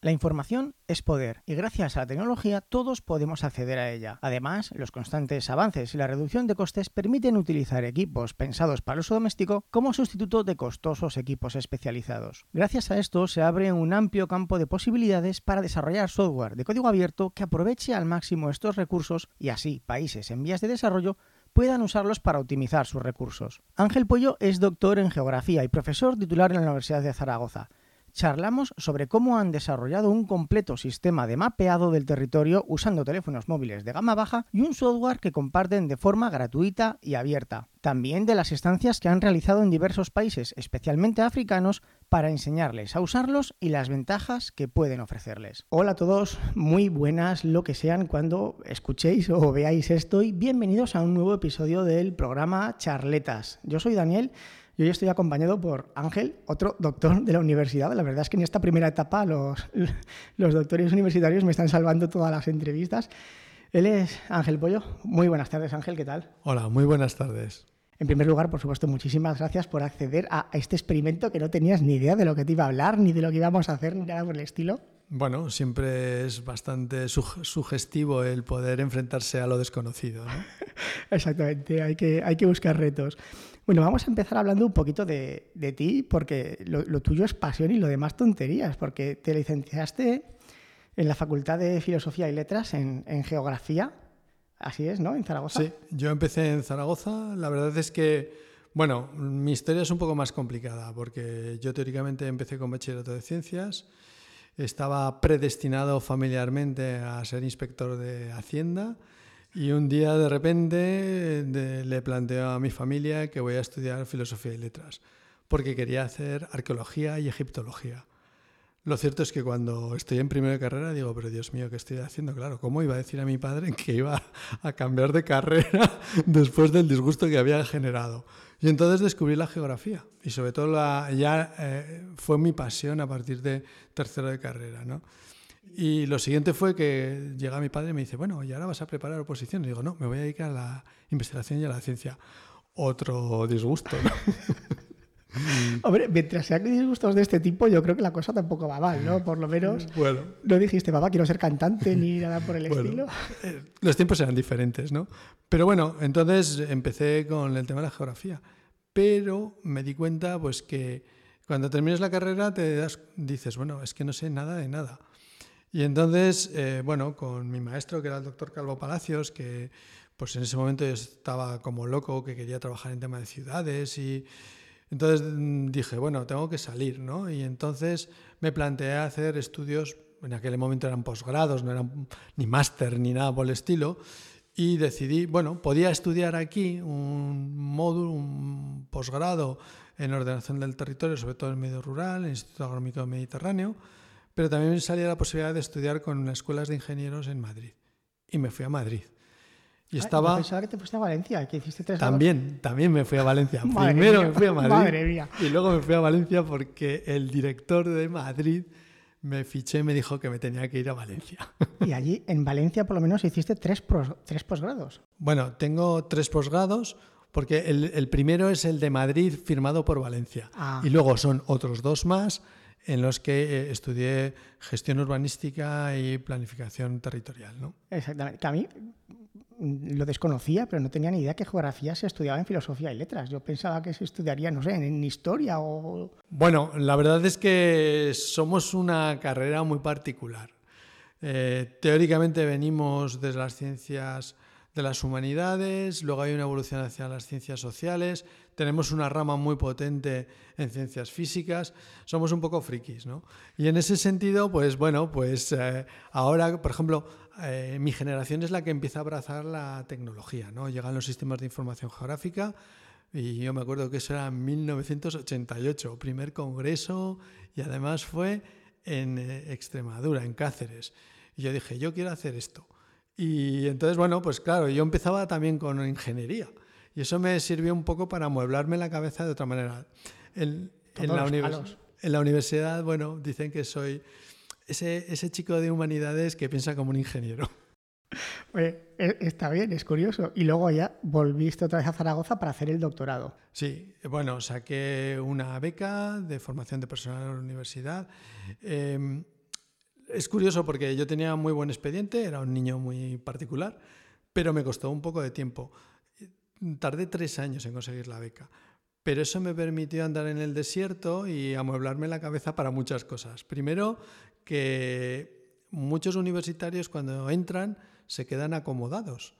La información es poder y gracias a la tecnología todos podemos acceder a ella. Además, los constantes avances y la reducción de costes permiten utilizar equipos pensados para el uso doméstico como sustituto de costosos equipos especializados. Gracias a esto se abre un amplio campo de posibilidades para desarrollar software de código abierto que aproveche al máximo estos recursos y así países en vías de desarrollo puedan usarlos para optimizar sus recursos. Ángel Pollo es doctor en geografía y profesor titular en la Universidad de Zaragoza charlamos sobre cómo han desarrollado un completo sistema de mapeado del territorio usando teléfonos móviles de gama baja y un software que comparten de forma gratuita y abierta. También de las estancias que han realizado en diversos países, especialmente africanos, para enseñarles a usarlos y las ventajas que pueden ofrecerles. Hola a todos, muy buenas lo que sean cuando escuchéis o veáis esto y bienvenidos a un nuevo episodio del programa Charletas. Yo soy Daniel y hoy estoy acompañado por Ángel, otro doctor de la universidad. La verdad es que en esta primera etapa los, los doctores universitarios me están salvando todas las entrevistas. Él es Ángel Pollo. Muy buenas tardes, Ángel, ¿qué tal? Hola, muy buenas tardes. En primer lugar, por supuesto, muchísimas gracias por acceder a este experimento que no tenías ni idea de lo que te iba a hablar, ni de lo que íbamos a hacer, ni nada por el estilo. Bueno, siempre es bastante sugestivo el poder enfrentarse a lo desconocido. ¿no? Exactamente, hay que, hay que buscar retos. Bueno, vamos a empezar hablando un poquito de, ti, porque lo, tuyo es pasión y lo demás tonterías, porque te licenciaste en la Facultad de Filosofía y Letras en, Geografía, así es, ¿no? En Zaragoza. Sí, yo empecé en Zaragoza, la verdad es que, bueno, mi historia es un poco más complicada, porque yo teóricamente empecé con bachillerato de ciencias, estaba predestinado familiarmente a ser inspector de Hacienda, y un día de repente le planteo a mi familia que voy a estudiar filosofía y letras, porque quería hacer arqueología y egiptología. Lo cierto es que cuando estoy en primera carrera digo, pero Dios mío, ¿qué estoy haciendo? Claro, ¿cómo iba a decir a mi padre que iba a cambiar de carrera después del disgusto que había generado? Y entonces descubrí la geografía y sobre todo ya eh, fue mi pasión a partir de tercero de carrera, ¿no? Y lo siguiente fue que llega mi padre y me dice, bueno, ¿y ahora vas a preparar oposición? Y digo, no, me voy a dedicar a la investigación y a la ciencia. Otro disgusto, ¿no? Hombre, mientras sean disgustos de este tipo, yo creo que la cosa tampoco va mal, ¿no? Por lo menos bueno. no dijiste, papá, quiero ser cantante ni nada por el estilo. Eh, los tiempos eran diferentes, ¿no? Pero bueno, entonces empecé con el tema de la geografía. Pero me di cuenta, pues, que cuando terminas la carrera te das, dices, bueno, es que no sé nada de nada. Y entonces, eh, bueno, con mi maestro, que era el doctor Calvo Palacios, que pues en ese momento yo estaba como loco, que quería trabajar en tema de ciudades y entonces mm, dije, bueno, tengo que salir, ¿no? Y entonces me planteé hacer estudios, en aquel momento eran posgrados, no eran ni máster ni nada por el estilo, y decidí, bueno, podía estudiar aquí un módulo, un posgrado en ordenación del territorio, sobre todo en el medio rural, en el Instituto Agronómico Mediterráneo, pero también salía la posibilidad de estudiar con escuelas de ingenieros en Madrid. Y me fui a Madrid. Y ah, estaba... pensaba que te fuiste a Valencia, que hiciste tres También, también me fui a Valencia. Primero me fui a Madrid. Y luego me fui a Valencia porque el director de Madrid me fiché y me dijo que me tenía que ir a Valencia. Y allí, en Valencia, por lo menos, hiciste tres, tres posgrados. Bueno, tengo tres posgrados porque el, primero es el de Madrid firmado por Valencia. Ah. Y luego son otros dos más en los que eh, estudié gestión urbanística y planificación territorial. ¿no? Exactamente. Que a mí lo desconocía, pero no tenía ni idea que geografía se estudiaba en filosofía y letras. Yo pensaba que se estudiaría, no sé, en historia o... Bueno, la verdad es que somos una carrera muy particular. Eh, teóricamente venimos desde las ciencias de las humanidades, luego hay una evolución hacia las ciencias sociales, tenemos una rama muy potente en ciencias físicas, somos un poco frikis, ¿no? Y en ese sentido, pues bueno, pues eh, ahora, por ejemplo, eh, mi generación es la que empieza a abrazar la tecnología, ¿no? Llegan los sistemas de información geográfica y yo me acuerdo que eso era en 1988, primer congreso y además fue en eh, Extremadura, en Cáceres. Y yo dije, yo quiero hacer esto. Y entonces, bueno, pues claro, yo empezaba también con ingeniería. Y eso me sirvió un poco para mueblarme la cabeza de otra manera. En, la, en la, universidad, bueno, dicen que soy ese, ese chico de humanidades que piensa como un ingeniero. Oye, e, está bien, es curioso. Y luego ya volviste otra vez a Zaragoza para hacer el doctorado. Sí, bueno, saqué una beca de formación de personal en la universidad. Em, es curioso porque yo tenía muy buen expediente, era un niño muy particular, pero me costó un poco de tiempo. Tardé tres años en conseguir la beca. Pero eso me permitió andar en el desierto y amueblarme la cabeza para muchas cosas. Primero, que muchos universitarios cuando entran se quedan acomodados.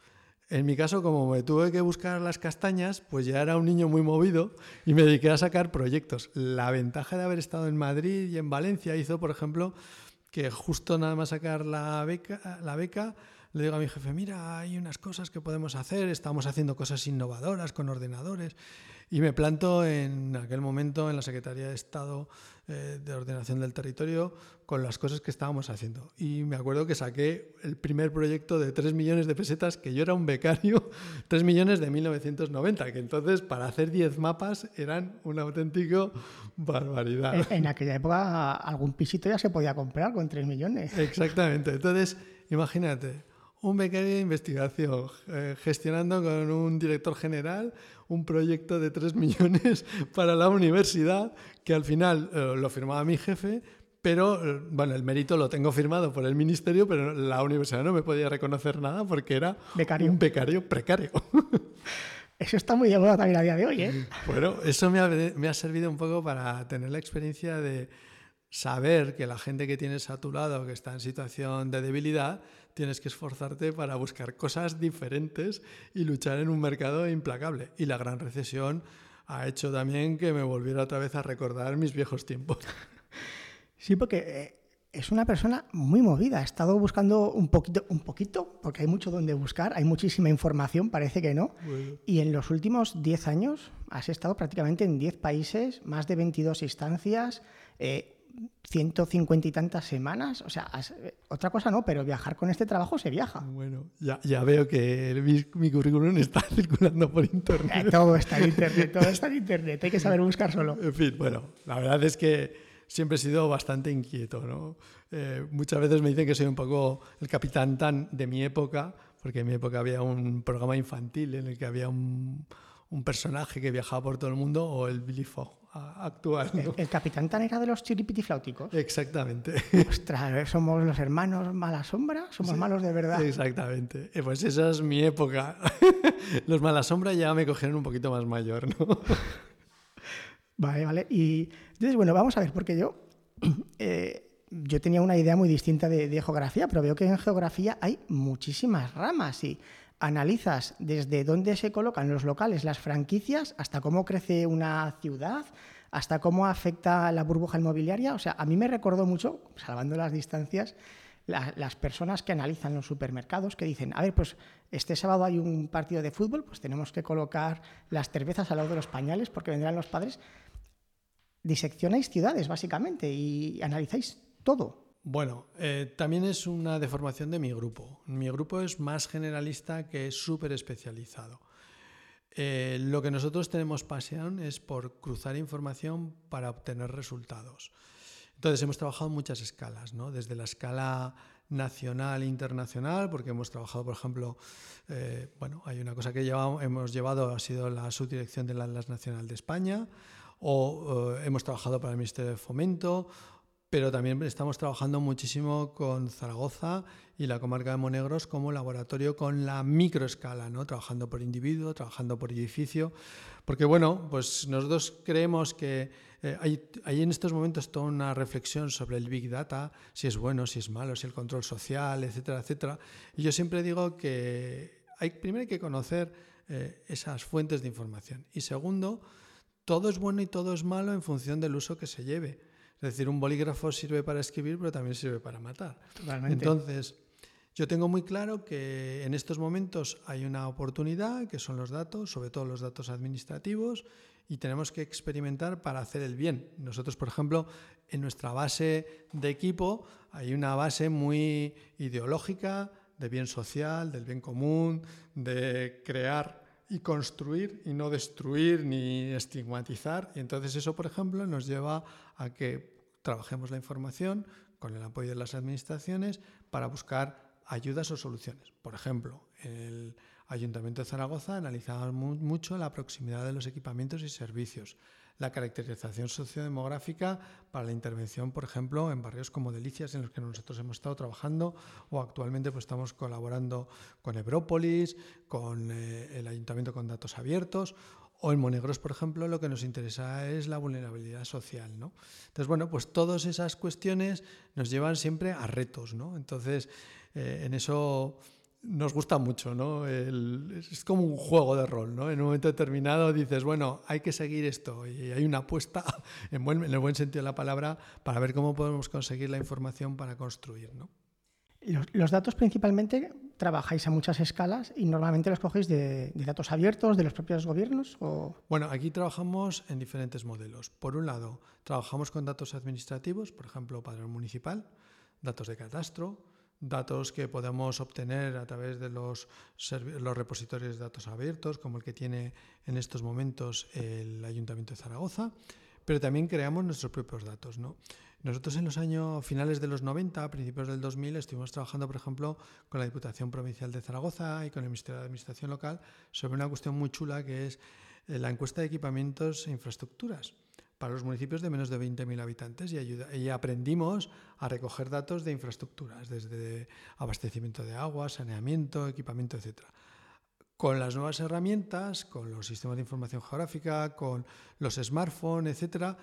En mi caso, como me tuve que buscar las castañas, pues ya era un niño muy movido y me dediqué a sacar proyectos. La ventaja de haber estado en Madrid y en Valencia hizo, por ejemplo, que justo nada más sacar la beca, la beca le digo a mi jefe, mira, hay unas cosas que podemos hacer, estamos haciendo cosas innovadoras con ordenadores. Y me planto en aquel momento en la Secretaría de Estado eh, de Ordenación del Territorio con las cosas que estábamos haciendo. Y me acuerdo que saqué el primer proyecto de 3 millones de pesetas, que yo era un becario, 3 millones de 1990, que entonces para hacer 10 mapas eran una auténtica barbaridad. En, en aquella época algún pisito ya se podía comprar con 3 millones. Exactamente. Entonces, imagínate, un becario de investigación, eh, gestionando con un director general un proyecto de 3 millones para la universidad, que al final eh, lo firmaba mi jefe, pero eh, bueno, el mérito lo tengo firmado por el ministerio, pero la universidad no me podía reconocer nada porque era un becario precario. Eso está muy de moda también a día de hoy, ¿eh? Bueno, eso me ha, me ha servido un poco para tener la experiencia de saber que la gente que tienes a tu lado, que está en situación de debilidad, tienes que esforzarte para buscar cosas diferentes y luchar en un mercado implacable. Y la gran recesión ha hecho también que me volviera otra vez a recordar mis viejos tiempos. Sí, porque eh, es una persona muy movida. Ha estado buscando un poquito, un poquito, porque hay mucho donde buscar, hay muchísima información, parece que no. Y en los últimos 10 años has estado prácticamente en 10 países, más de 22 instancias. Eh, 150 y tantas semanas. O sea, otra cosa no, pero viajar con este trabajo se viaja. Bueno, ya, ya veo que mi, currículum está circulando por internet. Eh, todo está en internet, todo está en internet. Hay que saber buscar solo. En fin, bueno, la verdad es que siempre he sido bastante inquieto, ¿no? Eh, muchas veces me dicen que soy un poco el capitán tan de mi época, porque en mi época había un programa infantil en el que había un, un personaje que viajaba por todo el mundo o el Billy Fogg El, capitán tan era de los chiripitifláuticos. Exactamente. Ostras, ¿eh? somos los hermanos mala sombra, somos malos de verdad. Exactamente. Eh, pues esa es mi época. los mala sombra ya me cogieron un poquito más mayor, ¿no? Vale, vale. Y entonces, bueno, vamos a ver, porque yo, eh, yo tenía una idea muy distinta de, de, geografía, pero veo que en geografía hay muchísimas ramas y analizas desde dónde se colocan los locales, las franquicias, hasta cómo crece una ciudad, hasta cómo afecta la burbuja inmobiliaria. O sea, a mí me recordó mucho, salvando las distancias, las personas que analizan los supermercados, que dicen, a ver, pues este sábado hay un partido de fútbol, pues tenemos que colocar las cervezas al lado de los pañales porque vendrán los padres. Diseccionáis ciudades, básicamente, y analizáis todo. Bueno, eh, también es una deformación de mi grupo. Mi grupo es más generalista que súper especializado. Eh, lo que nosotros tenemos pasión es por cruzar información para obtener resultados. Entonces hemos trabajado muchas escalas, ¿no? desde la escala nacional e internacional, porque hemos trabajado, por ejemplo, eh, bueno, hay una cosa que llevamos, hemos llevado, ha sido la subdirección del Atlas Nacional de España, o hemos trabajado para el Ministerio de Fomento, pero también estamos trabajando muchísimo con Zaragoza y la comarca de Monegros como laboratorio con la microescala, ¿no? trabajando por individuo, trabajando por edificio, porque bueno, pues nosotros creemos que eh, hay, en estos momentos toda una reflexión sobre el Big Data, si es bueno, si es malo, si el control social, etcétera, etcétera. Y yo siempre digo que hay, primero hay que conocer eh, esas fuentes de información y segundo, todo es bueno y todo es malo en función del uso que se lleve. Es decir, un bolígrafo sirve para escribir, pero también sirve para matar. Entonces, yo tengo muy claro que en estos momentos hay una oportunidad, que son los datos, sobre todo los datos administrativos, y tenemos que experimentar para hacer el bien. Nosotros, por ejemplo, en nuestra base de equipo hay una base muy ideológica de bien social, del bien común, de crear y construir y no destruir ni estigmatizar. Y entonces eso, por ejemplo, nos lleva a que trabajemos la información con el apoyo de las administraciones para buscar ayudas o soluciones. Por ejemplo, el Ayuntamiento de Zaragoza analizaba mucho la proximidad de los equipamientos y servicios, la caracterización sociodemográfica para la intervención, por ejemplo, en barrios como Delicias, en los que nosotros hemos estado trabajando, o actualmente pues, estamos colaborando con Ebrópolis, con eh, el Ayuntamiento con Datos Abiertos, o en Monegros, por ejemplo, lo que nos interesa es la vulnerabilidad social. ¿no? Entonces, bueno, pues todas esas cuestiones nos llevan siempre a retos. ¿no? Entonces, eh, en eso nos gusta mucho, ¿no? es como un juego de rol, ¿no? En un momento determinado dices, bueno, hay que seguir esto y hay una apuesta, en, buen, en el buen sentido de la palabra, para ver cómo podemos conseguir la información para construir, ¿no? Los, datos principalmente trabajáis a muchas escalas y normalmente los cogéis de, datos abiertos de los propios gobiernos o... Bueno, aquí trabajamos en diferentes modelos. Por un lado, trabajamos con datos administrativos, por ejemplo, padrón municipal, datos de catastro, datos que podemos obtener a través de los, repositorios de datos abiertos, como el que tiene en estos momentos el Ayuntamiento de Zaragoza, pero también creamos nuestros propios datos. ¿no? Nosotros en los años finales de los 90, principios del 2000, estuvimos trabajando, por ejemplo, con la Diputación Provincial de Zaragoza y con el Ministerio de Administración Local sobre una cuestión muy chula que es eh, la encuesta de equipamientos e infraestructuras para los municipios de menos de 20.000 habitantes y, y, aprendimos a recoger datos de infraestructuras, desde abastecimiento de agua, saneamiento, equipamiento, etc. Con las nuevas herramientas, con los sistemas de información geográfica, con los smartphones, etc.,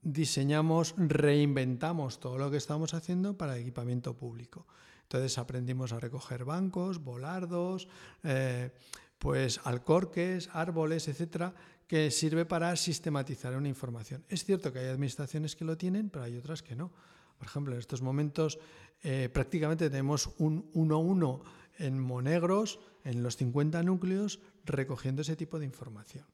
diseñamos, reinventamos todo lo que estábamos haciendo para equipamiento público. Entonces aprendimos a recoger bancos, volardos, eh, pues alcorques, árboles, etcétera, que sirve para sistematizar una información. Es cierto que hay administraciones que lo tienen, pero hay otras que no. Por ejemplo, en estos momentos eh, prácticamente tenemos un 1-1 en Monegros, en los 50 núcleos, recogiendo ese tipo de información.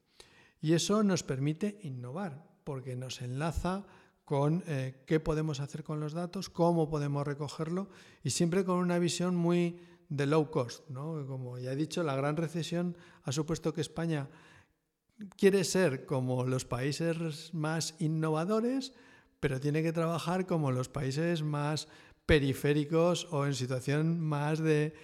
Y eso nos permite innovar, porque nos enlaza con eh, qué podemos hacer con los datos, cómo podemos recogerlo y siempre con una visión muy de low cost. ¿no? Como ya he dicho, la gran recesión ha supuesto que España quiere ser como los países más innovadores, pero tiene que trabajar como los países más periféricos o en situación más de,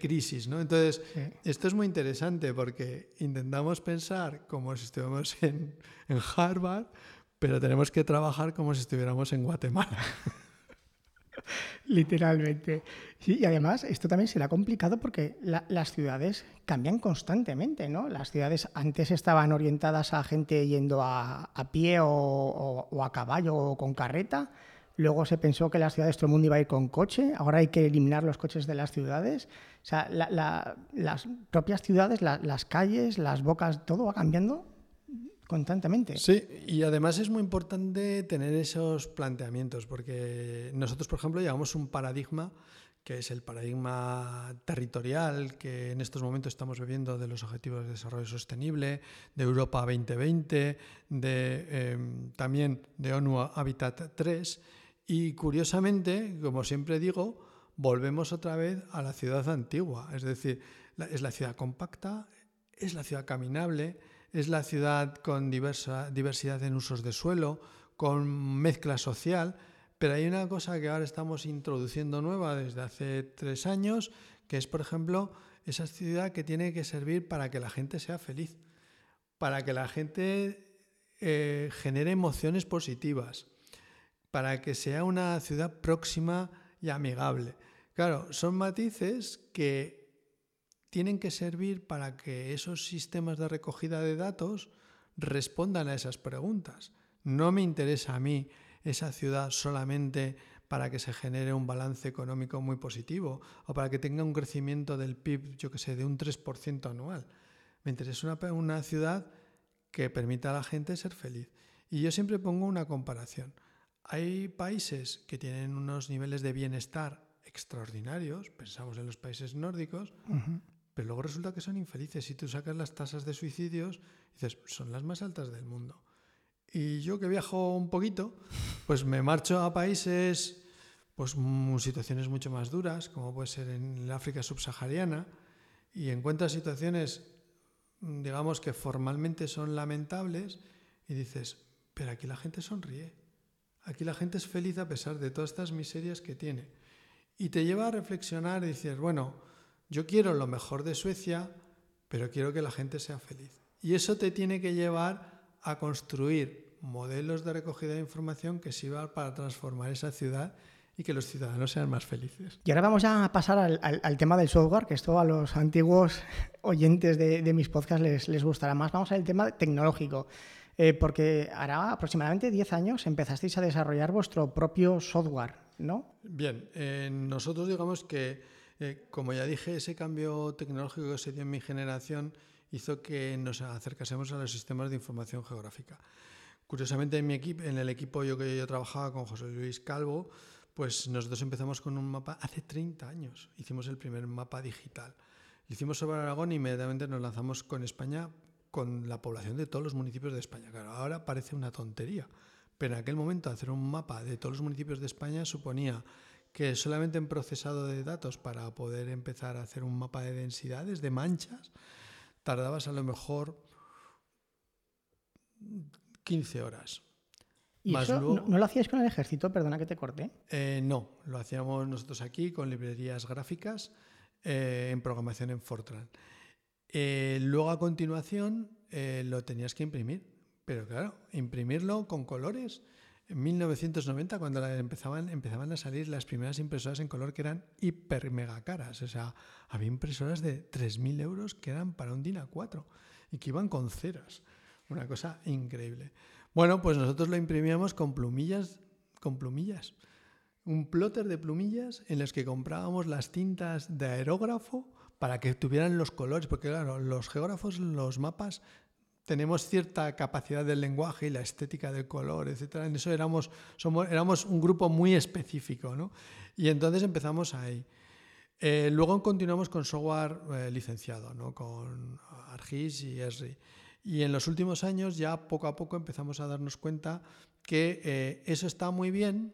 crisis. ¿no? Entonces, esto es muy interesante porque intentamos pensar como si estuviéramos en, en Harvard, pero tenemos que trabajar como si estuviéramos en Guatemala. Literalmente. y además esto también se le ha complicado porque las ciudades cambian constantemente, ¿no? Las ciudades antes estaban orientadas a gente yendo a, pie o, a caballo o con carreta. Luego se pensó que las ciudades todo el mundo iba a ir con coche. Ahora hay que eliminar los coches de las ciudades. O sea, las propias ciudades, las calles, las bocas, todo va cambiando constantemente. Sí, y además es muy importante tener esos planteamientos, porque nosotros, por ejemplo, llevamos un paradigma que es el paradigma territorial que en estos momentos estamos viviendo de los Objetivos de Desarrollo Sostenible, de Europa 2020, de, em, también de ONU Habitat 3. Y curiosamente, como siempre digo, volvemos otra vez a la ciudad antigua, es decir, es la ciudad compacta, es la ciudad caminable, es la ciudad con diversa, diversidad en usos de suelo, con mezcla social, pero hay una cosa que ahora estamos introduciendo nueva desde hace tres años, que es, por ejemplo, esa ciudad que tiene que servir para que la gente sea feliz, para que la gente eh, genere emociones positivas, para que sea una ciudad próxima y amigable. Claro, son matices que tienen que servir para que esos sistemas de recogida de datos respondan a esas preguntas. No me interesa a mí esa ciudad solamente para que se genere un balance económico muy positivo o para que tenga un crecimiento del PIB, yo que sé, de un 3% anual. Me interesa una, una ciudad que permita a la gente ser feliz. Y yo siempre pongo una comparación. Hay países que tienen unos niveles de bienestar extraordinarios, pensamos en los países nórdicos, pero luego resulta que son infelices. Si tú sacas las tasas de suicidios, dices, son las más altas del mundo. Y yo que viajo un poquito, pues me marcho a países, pues situaciones mucho más duras, como puede ser en el África subsahariana, y encuentras situaciones, digamos que formalmente son lamentables, y dices, pero aquí la gente sonríe, aquí la gente es feliz a pesar de todas estas miserias que tiene. Y te lleva a reflexionar y dices, bueno, yo quiero lo mejor de Suecia, pero quiero que la gente sea feliz. Y eso te tiene que llevar a construir modelos de recogida de información que sirvan para transformar esa ciudad y que los ciudadanos sean más felices. Y ahora vamos a pasar al, tema del software, que esto a los antiguos oyentes de, mis podcasts les, les, gustará más. Vamos al tema tecnológico, eh, porque hará aproximadamente 10 años empezasteis a desarrollar vuestro propio software, ¿no? Bien, eh, nosotros digamos que, eh, como ya dije, ese cambio tecnológico que se dio en mi generación hizo que nos acercásemos a los sistemas de información geográfica. Curiosamente, en, mi equipo, en el equipo yo que yo trabajaba con José Luis Calvo, pues nosotros empezamos con un mapa hace 30 años. Hicimos el primer mapa digital. Lo hicimos sobre Aragón y inmediatamente nos lanzamos con España, con la población de todos los municipios de España. Claro, ahora parece una tontería, pero en aquel momento hacer un mapa de todos los municipios de España suponía que solamente en procesado de datos para poder empezar a hacer un mapa de densidades, de manchas, tardabas a lo mejor 15 horas. ¿Y eso no, lo hacíais con el ejército? Perdona que te corte. Eh, no, lo hacíamos nosotros aquí con librerías gráficas eh, en programación en Fortran. Eh, luego a continuación lo tenías que imprimir, pero claro, imprimirlo con colores. En 1990, cuando empezaban, empezaban a salir las primeras impresoras en color que eran hiper mega caras. O sea, había impresoras de 3.000 euros que eran para un DIN A4 y que iban con ceras. Una cosa increíble. Bueno, pues nosotros lo imprimíamos con plumillas, con plumillas. Un plotter de plumillas en los que comprábamos las tintas de aerógrafo para que tuvieran los colores, porque claro, los geógrafos, los mapas, tenemos cierta capacidad del lenguaje y la estética del color, etc. En eso éramos, somos, éramos un grupo muy específico, ¿no? Y entonces empezamos ahí. Eh, luego continuamos con software eh, licenciado, ¿no? con ArcGIS y Esri. Y en los últimos años ya poco a poco empezamos a darnos cuenta que eh, eso está muy bien,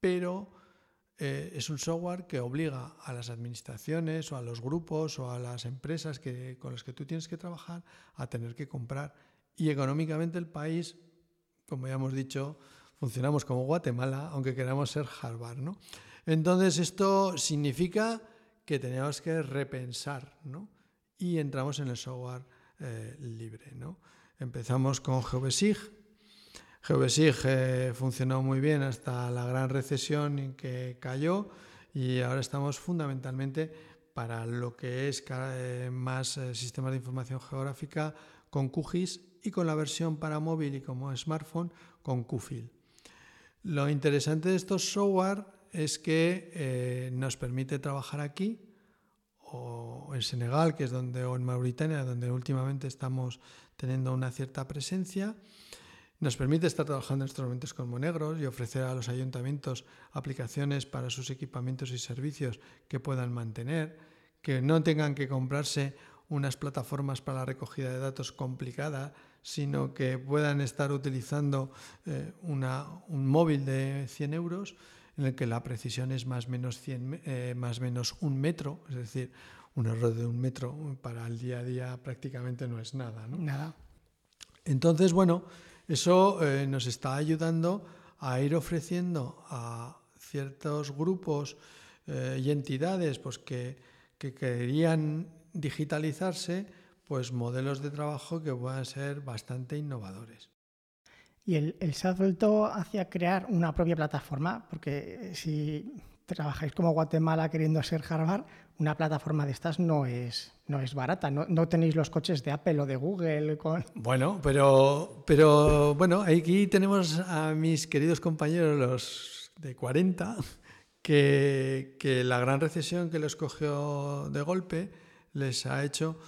pero eh, es un software que obliga a las administraciones o a los grupos o a las empresas que, con las que tú tienes que trabajar a tener que comprar. Y económicamente el país, como ya hemos dicho, funcionamos como Guatemala, aunque queramos ser Harvard. ¿no? Entonces esto significa que tenemos que repensar ¿no? y entramos en el software eh, libre. ¿no? Empezamos con GeoBesig. GeoBesig eh, funcionó muy bien hasta la gran recesión en que cayó y ahora estamos fundamentalmente para lo que es eh, más sistemas de información geográfica con QGIS y con la versión para móvil y como smartphone con QFIL. Lo interesante de estos software es que nos permite trabajar aquí o en Senegal, que es donde, o en Mauritania, donde últimamente estamos teniendo una cierta presencia. Nos permite estar trabajando en instrumentos como negros y ofrecer a los ayuntamientos aplicaciones para sus equipamientos y servicios que puedan mantener, que no tengan que comprarse unas plataformas para la recogida de datos complicada, sino que puedan estar utilizando eh, un móvil de 100 euros en el que la precisión es más o menos, 100, eh, más menos un metro, es decir, un error de un metro para el día a día prácticamente no es nada. Nada. Entonces, bueno, eso eh, nos está ayudando a ir ofreciendo a ciertos grupos eh, y entidades pues, que, que querían digitalizarse, pues modelos de trabajo que puedan ser bastante innovadores. Y el, el salto hacia crear una propia plataforma, porque si trabajáis como Guatemala queriendo ser Harvard, una plataforma de estas no es, no es barata. No, tenéis los coches de Apple o de Google. Bueno, pero, pero bueno, aquí tenemos a mis queridos compañeros, los de 40, que, que la gran recesión que les cogió de golpe les ha hecho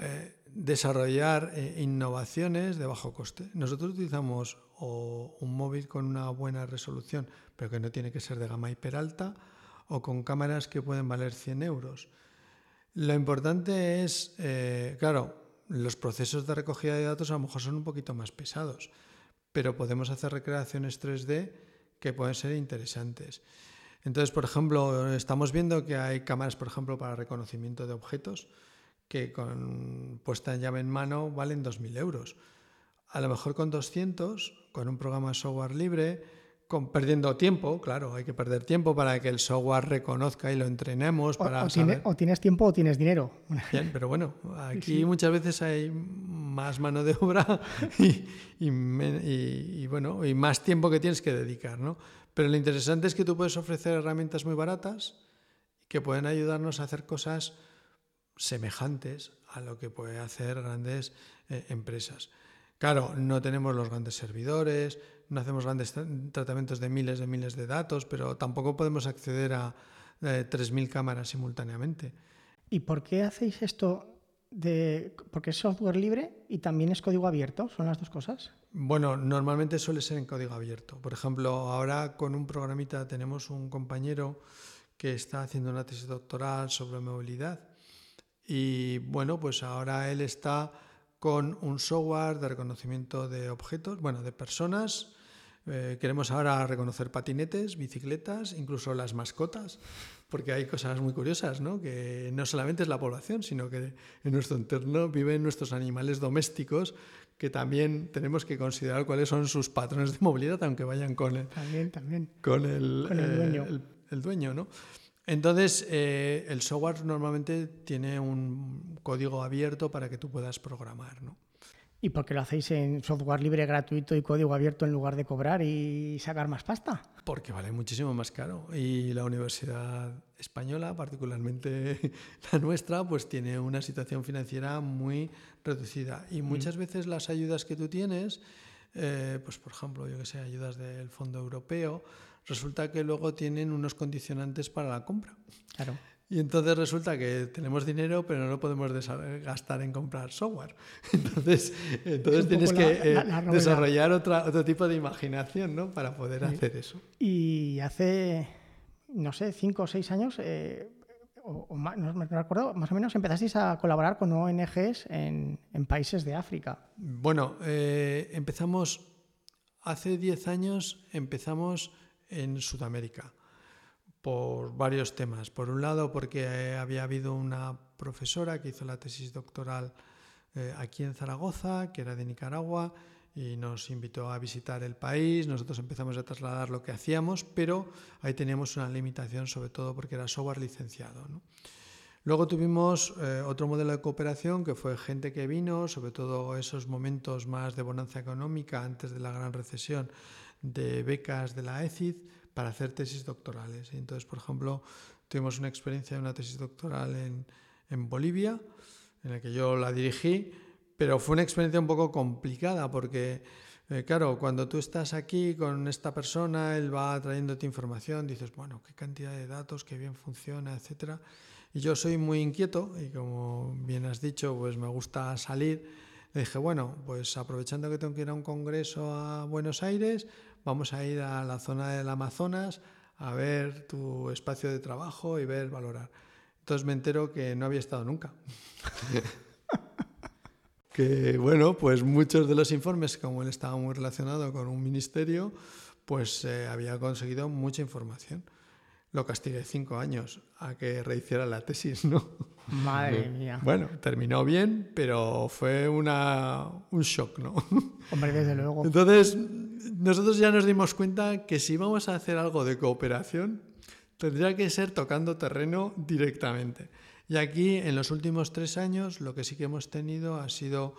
eh, desarrollar eh, innovaciones de bajo coste. Nosotros utilizamos un móvil con una buena resolución, pero que no tiene que ser de gama hiper alta, o con cámaras que pueden valer 100 euros. Lo importante es, eh, claro, los procesos de recogida de datos a lo mejor son un poquito más pesados, pero podemos hacer recreaciones 3D que pueden ser interesantes. Entonces, por ejemplo, estamos viendo que hay cámaras, por ejemplo, para reconocimiento de objetos que con puesta en llave en mano valen 2.000 euros. A lo mejor con 200, con un programa software libre, perdiendo tiempo, claro, hay que perder tiempo para que el software reconozca y lo entrenemos. Para o, tienes tiempo o tienes dinero. Bien, pero bueno, aquí muchas veces hay más mano de obra y, bueno, y más tiempo que tienes que dedicar, ¿no? Pero lo interesante es que tú puedes ofrecer herramientas muy baratas que pueden ayudarnos a hacer cosas semejantes a lo que pueden hacer grandes eh, empresas. Claro, no tenemos los grandes servidores, no hacemos grandes tratamientos de miles de miles de datos, pero tampoco podemos acceder a 3.000 cámaras simultáneamente. ¿Y por qué hacéis esto? De, porque es software libre y también es código abierto, ¿son las dos cosas? Bueno, normalmente suele ser en código abierto. Por ejemplo, ahora con un programita tenemos un compañero que está haciendo una tesis doctoral sobre movilidad y bueno, pues ahora él está con un software de reconocimiento de objetos, bueno, de personas eh, queremos ahora reconocer patinetes, bicicletas, incluso las mascotas, porque hay cosas muy curiosas, ¿no? Que no solamente es la población, sino que en nuestro entorno viven nuestros animales domésticos que también tenemos que considerar cuáles son sus patrones de movilidad, aunque vayan con el, también, también. Con el, dueño. Eh, el, dueño, ¿no? Entonces, eh, el software normalmente tiene un código abierto para que tú puedas programar, ¿no? ¿Y por qué lo hacéis en software libre, gratuito y código abierto en lugar de cobrar y sacar más pasta? Porque vale muchísimo más caro. Y la Universidad Española, particularmente la nuestra, pues tiene una situación financiera muy reducida. Y mm. muchas veces las ayudas que tú tienes, eh, pues por ejemplo, yo que sé, ayudas del Fondo Europeo, resulta que luego tienen unos condicionantes para la compra. Claro. Y entonces resulta que tenemos dinero, pero no lo podemos gastar en comprar software. Entonces, entonces tienes que eh, desarrollar otra, otro tipo de imaginación ¿no? para poder hacer eso. Y hace, no sé, cinco o seis años, eh, o, más, no me recuerdo, más o menos empezasteis a colaborar con ONGs en, en países de África. Bueno, eh, empezamos, hace diez años empezamos en Sudamérica por varios temas. Por un lado, porque eh, había habido una profesora que hizo la tesis doctoral eh, aquí en Zaragoza, que era de Nicaragua, y nos invitó a visitar el país. Nosotros empezamos a trasladar lo que hacíamos, pero ahí teníamos una limitación, sobre todo porque era software licenciado. Luego tuvimos eh, otro modelo de cooperación que fue gente que vino, sobre todo esos momentos más de bonanza económica antes de la gran recesión, de becas de la ECID para hacer tesis doctorales. entonces, por ejemplo, tuvimos una experiencia de una tesis doctoral en, en Bolivia, en la que yo la dirigí, pero fue una experiencia un poco complicada porque, eh, claro, cuando tú estás aquí con esta persona, él va trayéndote información, dices, bueno, qué cantidad de datos, qué bien funciona, etcétera. Y yo soy muy inquieto y como bien has dicho, pues me gusta salir. Le dije, bueno, pues aprovechando que tengo que ir a un congreso a Buenos Aires, vamos a ir a la zona del Amazonas a ver tu espacio de trabajo y ver, valorar. Entonces me entero que no había estado nunca. que bueno, pues muchos de los informes, como él estaba muy relacionado con un ministerio, pues eh, había conseguido mucha información. Lo castigué cinco años a que rehiciera la tesis, ¿no? Madre mía. Bueno, terminó bien, pero fue una, un shock, ¿no? Hombre, desde luego. Entonces, nosotros ya nos dimos cuenta que si vamos a hacer algo de cooperación, tendría que ser tocando terreno directamente. Y aquí, en los últimos tres años, lo que sí que hemos tenido ha sido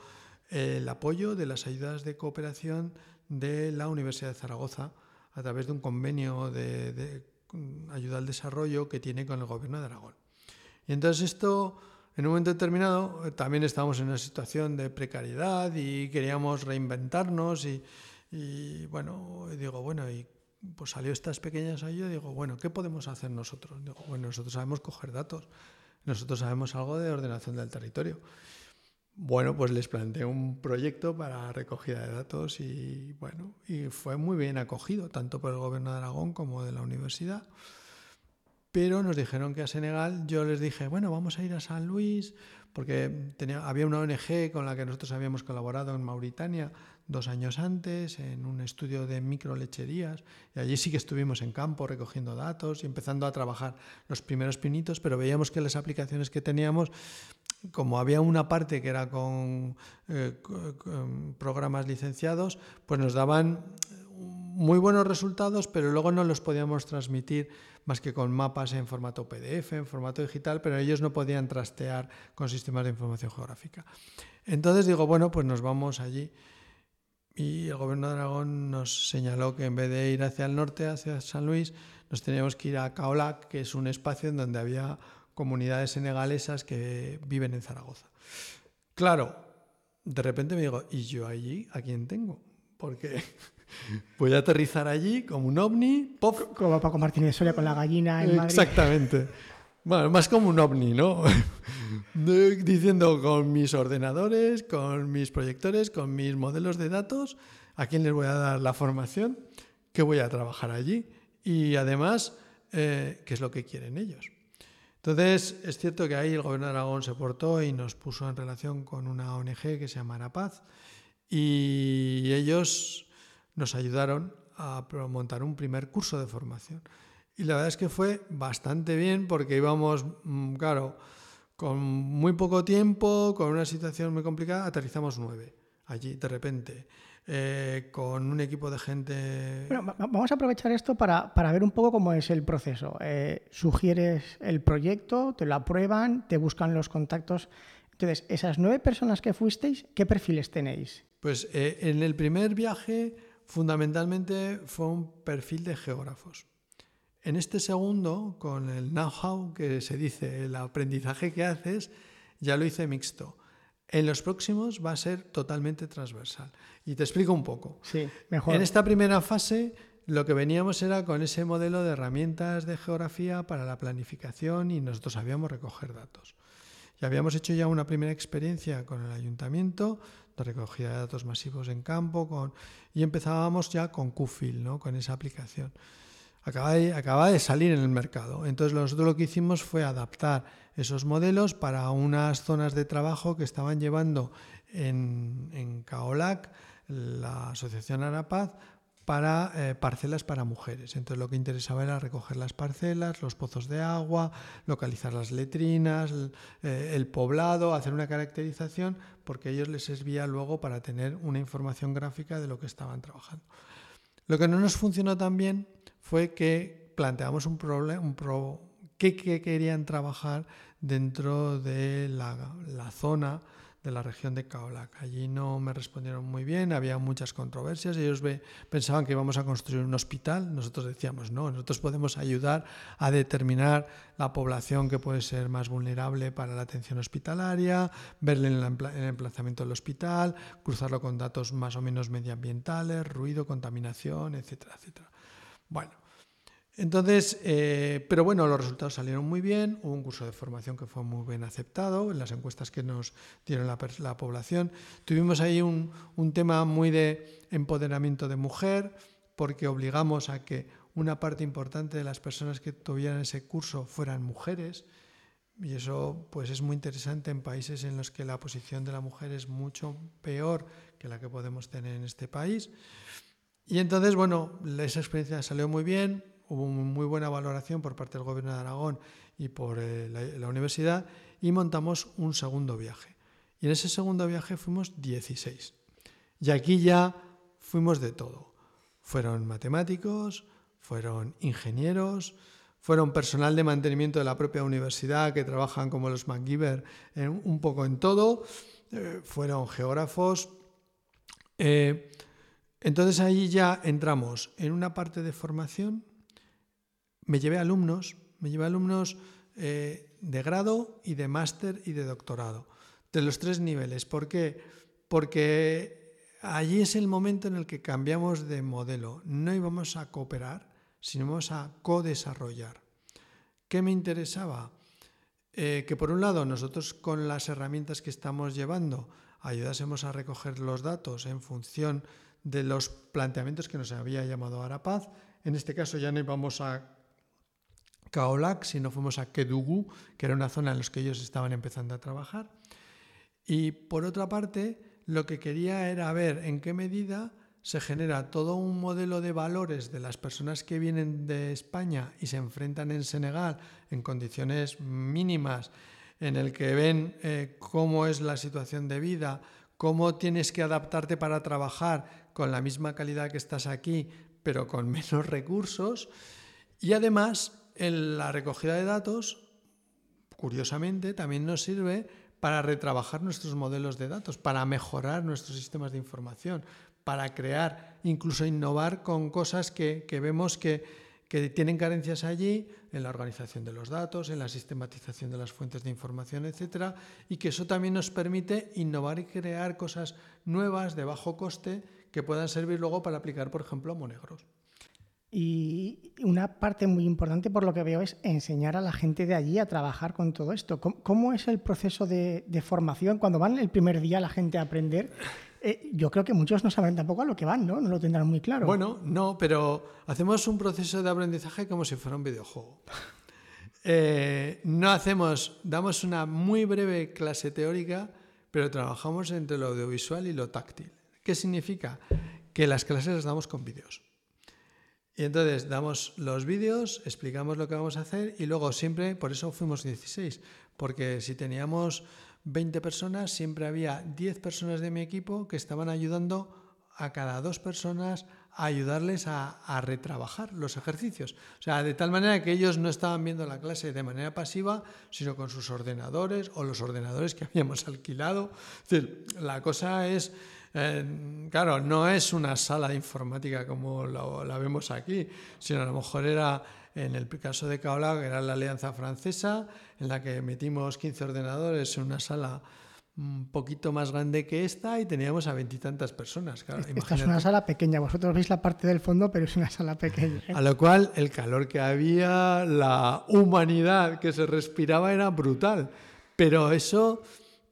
el apoyo de las ayudas de cooperación de la Universidad de Zaragoza a través de un convenio de, ayuda al desarrollo que tiene con el Gobierno de Aragón. Y entonces esto, en un momento determinado, también estábamos en una situación de precariedad y queríamos reinventarnos y, y bueno, digo, bueno, y pues salió estas pequeñas ayudas, digo, bueno, ¿qué podemos hacer nosotros? Digo, bueno, nosotros sabemos coger datos, nosotros sabemos algo de ordenación del territorio. Bueno, pues les planteé un proyecto para recogida de datos y bueno, y fue muy bien acogido, tanto por el gobierno de Aragón como de la universidad. Pero nos dijeron que a Senegal, yo les dije, bueno, vamos a ir a San Luis, porque tenía, había una ONG con la que nosotros habíamos colaborado en Mauritania dos años antes en un estudio de microlecherías y allí sí que estuvimos en campo recogiendo datos y empezando a trabajar los primeros pinitos, pero veíamos que las aplicaciones que teníamos, como había una parte que era con, eh, programas licenciados, pues nos daban muy buenos resultados, pero luego no los podíamos transmitir más que con mapas en formato PDF, en formato digital, pero ellos no podían trastear con sistemas de información geográfica. Entonces digo, bueno, pues nos vamos allí. Y el gobierno de Aragón nos señaló que en vez de ir hacia el norte, hacia San Luis, nos teníamos que ir a Kaolac, que es un espacio en donde había comunidades senegalesas que viven en Zaragoza. Claro, de repente me digo, ¿y yo allí a quién tengo? Porque voy a aterrizar allí como un ovni. ¡pop! Como Paco Martínez Soria con la gallina en Madrid. Exactamente. Bueno, más como un ovni, ¿no? Diciendo con mis ordenadores, con mis proyectores, con mis modelos de datos, a quién les voy a dar la formación, qué voy a trabajar allí y además eh, qué es lo que quieren ellos. Entonces, es cierto que ahí el gobierno de Aragón se portó y nos puso en relación con una ONG que se llama Paz y ellos nos ayudaron a montar un primer curso de formación. Y la verdad es que fue bastante bien porque íbamos, mm, claro, con muy poco tiempo, con una situación muy complicada, aterrizamos nueve allí de repente. Eh, con un equipo de gente. Bueno, vamos a aprovechar esto para, ver un poco cómo es el proceso. Eh, sugieres el proyecto, te lo aprueban, te buscan los contactos. Entonces, esas nueve personas que fuisteis, ¿qué perfiles tenéis? Pues eh, en el primer viaje, fundamentalmente fue un perfil de geógrafos. En este segundo, con el know-how que se dice, el aprendizaje que haces, ya lo hice mixto. En los próximos va a ser totalmente transversal. Y te explico un poco. Sí, mejor. En esta primera fase, lo que veníamos era con ese modelo de herramientas de geografía para la planificación y nosotros sabíamos recoger datos. Y habíamos hecho ya una primera experiencia con el ayuntamiento de recogida de datos masivos en campo con, y empezábamos ya con QFIL, ¿no? con esa aplicación acaba de, salir en el mercado. Entonces nosotros lo que hicimos fue adaptar esos modelos para unas zonas de trabajo que estaban llevando en, en Caolac, la Asociación Arapaz, para eh, parcelas para mujeres. Entonces lo que interesaba era recoger las parcelas, los pozos de agua, localizar las letrinas, el, eh, el poblado, hacer una caracterización, porque ellos les servía luego para tener una información gráfica de lo que estaban trabajando. Lo que no nos funcionó tan bien fue que planteamos un problema, un qué, querían trabajar dentro de la, la, zona de la región de Kaolac. Allí no me respondieron muy bien, había muchas controversias. Ellos pensaban que íbamos a construir un hospital. Nosotros decíamos, no, nosotros podemos ayudar a determinar la población que puede ser más vulnerable para la atención hospitalaria, verle en el emplazamiento del hospital, cruzarlo con datos más o menos medioambientales, ruido, contaminación, etcétera, etcétera. Bueno, entonces, eh, pero bueno, los resultados salieron muy bien, hubo un curso de formación que fue muy bien aceptado en las encuestas que nos dieron la, población. Tuvimos ahí un, tema muy de empoderamiento de mujer, porque obligamos a que una parte importante de las personas que tuvieran ese curso fueran mujeres. Y eso pues es muy interesante en países en los que la posición de la mujer es mucho peor que la que podemos tener en este país. Y entonces, bueno, esa experiencia salió muy bien, hubo muy buena valoración por parte del Gobierno de Aragón y por eh, la, universidad y montamos un segundo viaje. Y en ese segundo viaje fuimos 16. Y aquí ya fuimos de todo. Fueron matemáticos, fueron ingenieros, fueron personal de mantenimiento de la propia universidad que trabajan como los MacGyver un poco en todo, eh, fueron geógrafos. Eh, entonces ahí ya entramos en una parte de formación. Me llevé alumnos, me llevé alumnos eh, de grado y de máster y de doctorado, de los tres niveles. ¿Por qué? Porque allí es el momento en el que cambiamos de modelo. No íbamos a cooperar, sino íbamos a co-desarrollar. ¿Qué me interesaba? Eh, que por un lado nosotros con las herramientas que estamos llevando ayudásemos a recoger los datos en función de los planteamientos que nos había llamado Arapaz. En este caso ya no íbamos a Kaolac, sino fuimos a Kedugu, que era una zona en la que ellos estaban empezando a trabajar. Y por otra parte, lo que quería era ver en qué medida se genera todo un modelo de valores de las personas que vienen de España y se enfrentan en Senegal en condiciones mínimas, en el que ven eh, cómo es la situación de vida, cómo tienes que adaptarte para trabajar con la misma calidad que estás aquí, pero con menos recursos. Y además, en la recogida de datos, curiosamente, también nos sirve para retrabajar nuestros modelos de datos, para mejorar nuestros sistemas de información, para crear, incluso innovar con cosas que, vemos que, que tienen carencias allí en la organización de los datos, en la sistematización de las fuentes de información, etcétera, y que eso también nos permite innovar y crear cosas nuevas de bajo coste que puedan servir luego para aplicar, por ejemplo, a Monegros. Y una parte muy importante, por lo que veo, es enseñar a la gente de allí a trabajar con todo esto. ¿Cómo, es el proceso de, formación? Cuando van el primer día la gente a aprender, eh, yo creo que muchos no saben tampoco a lo que van, ¿no? No lo tendrán muy claro. Bueno, no, pero hacemos un proceso de aprendizaje como si fuera un videojuego. Eh, no hacemos, damos una muy breve clase teórica, pero trabajamos entre lo audiovisual y lo táctil. ¿Qué significa? Que las clases las damos con vídeos. Y entonces damos los vídeos, explicamos lo que vamos a hacer y luego siempre, por eso fuimos 16, porque si teníamos 20 personas, siempre había 10 personas de mi equipo que estaban ayudando a cada dos personas a ayudarles a, retrabajar los ejercicios. O sea, de tal manera que ellos no estaban viendo la clase de manera pasiva, sino con sus ordenadores o los ordenadores que habíamos alquilado. Es decir, la cosa es eh, claro, no es una sala de informática como la, vemos aquí, sino a lo mejor era, en el caso de Kaola, que era la Alianza Francesa, en la que metimos 15 ordenadores en una sala un poquito más grande que esta y teníamos a veintitantas personas. esta es una sala pequeña, vosotros veis la parte del fondo, pero es una sala pequeña. ¿eh? A lo cual el calor que había, la humanidad que se respiraba era brutal. Pero eso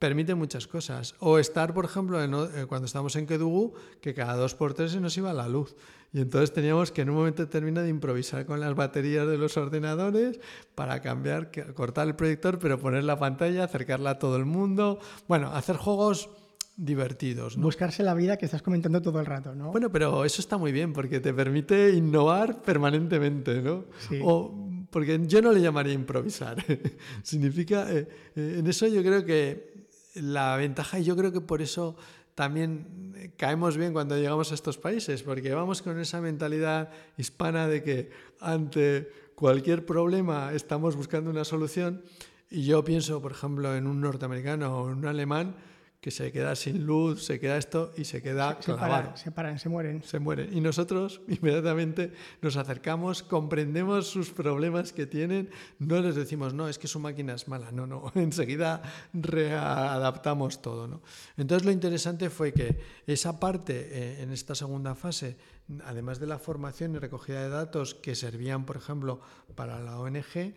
permite muchas cosas. O estar, por ejemplo, eh, cuando estábamos en Kedugu, que cada dos por tres se nos iba la luz. Y entonces teníamos que en un momento determinado improvisar con las baterías de los ordenadores para cambiar, cortar el proyector, pero poner la pantalla, acercarla a todo el mundo. Bueno, hacer juegos divertidos. Buscarse la vida que estás comentando todo el rato, ¿no? Bueno, pero eso está muy bien porque te permite innovar permanentemente, ¿no? Sí. O, porque yo no le llamaría improvisar. Significa, eh, eh, en eso yo creo que la ventaja, y yo creo que por eso también eh, caemos bien cuando llegamos a estos países, porque vamos con esa mentalidad hispana de que ante cualquier problema estamos buscando una solución. Y yo pienso, por ejemplo, en un norteamericano o en un alemán que se queda sin luz, se queda esto y se queda se, clavado. Se paran, se mueren. Se mueren. Y nosotros inmediatamente nos acercamos, comprendemos sus problemas que tienen, no les decimos, no, es que su máquina es mala, no, no, enseguida readaptamos todo. ¿no? Entonces lo interesante fue que esa parte eh, en esta segunda fase, además de la formación y recogida de datos que servían, por ejemplo, para la ONG,